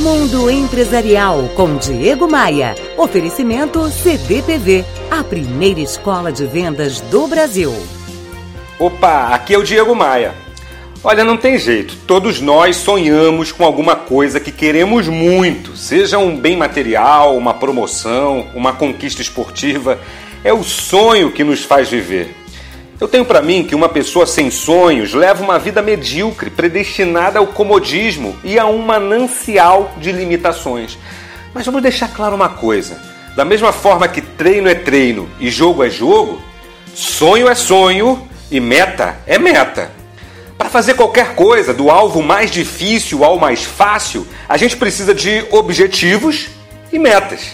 Mundo Empresarial com Diego Maia. Oferecimento CDPV, a primeira escola de vendas do Brasil. Opa, aqui é o Diego Maia. Olha, não tem jeito. Todos nós sonhamos com alguma coisa que queremos muito, seja um bem material, uma promoção, uma conquista esportiva. É o sonho que nos faz viver. Eu tenho para mim que uma pessoa sem sonhos leva uma vida medíocre, predestinada ao comodismo e a um manancial de limitações. Mas vamos deixar claro uma coisa: da mesma forma que treino é treino e jogo é jogo, sonho é sonho e meta é meta. Para fazer qualquer coisa, do alvo mais difícil ao mais fácil, a gente precisa de objetivos e metas.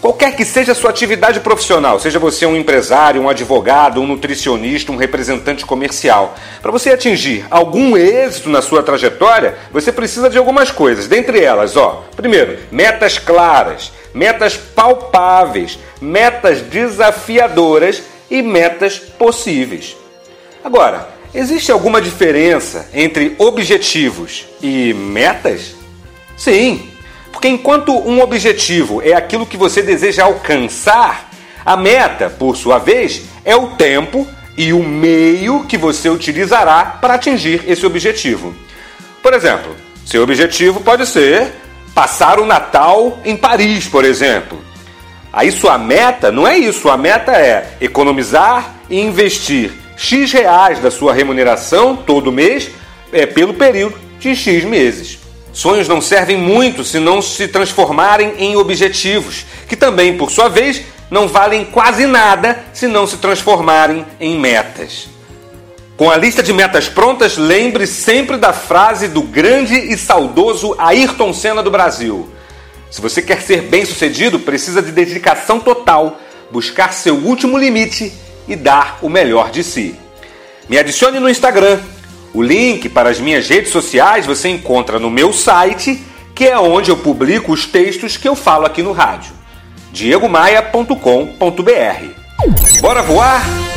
Qualquer que seja a sua atividade profissional, seja você um empresário, um advogado, um nutricionista, um representante comercial, para você atingir algum êxito na sua trajetória, você precisa de algumas coisas. Dentre elas, ó, primeiro, metas claras, metas palpáveis, metas desafiadoras e metas possíveis. Agora, existe alguma diferença entre objetivos e metas? Sim, porque enquanto um objetivo é aquilo que você deseja alcançar, a meta, por sua vez, é o tempo e o meio que você utilizará para atingir esse objetivo. Por exemplo, seu objetivo pode ser passar o Natal em Paris, por exemplo. Aí sua meta não é isso, a meta é economizar e investir X reais da sua remuneração todo mês é, pelo período de X meses. Sonhos não servem muito se não se transformarem em objetivos, que também, por sua vez, não valem quase nada se não se transformarem em metas. Com a lista de metas prontas, lembre sempre da frase do grande e saudoso Ayrton Senna do Brasil. Se você quer ser bem-sucedido, precisa de dedicação total, buscar seu último limite e dar o melhor de si. Me adicione no Instagram o link para as minhas redes sociais você encontra no meu site, que é onde eu publico os textos que eu falo aqui no rádio. diegomaia.com.br. Bora voar?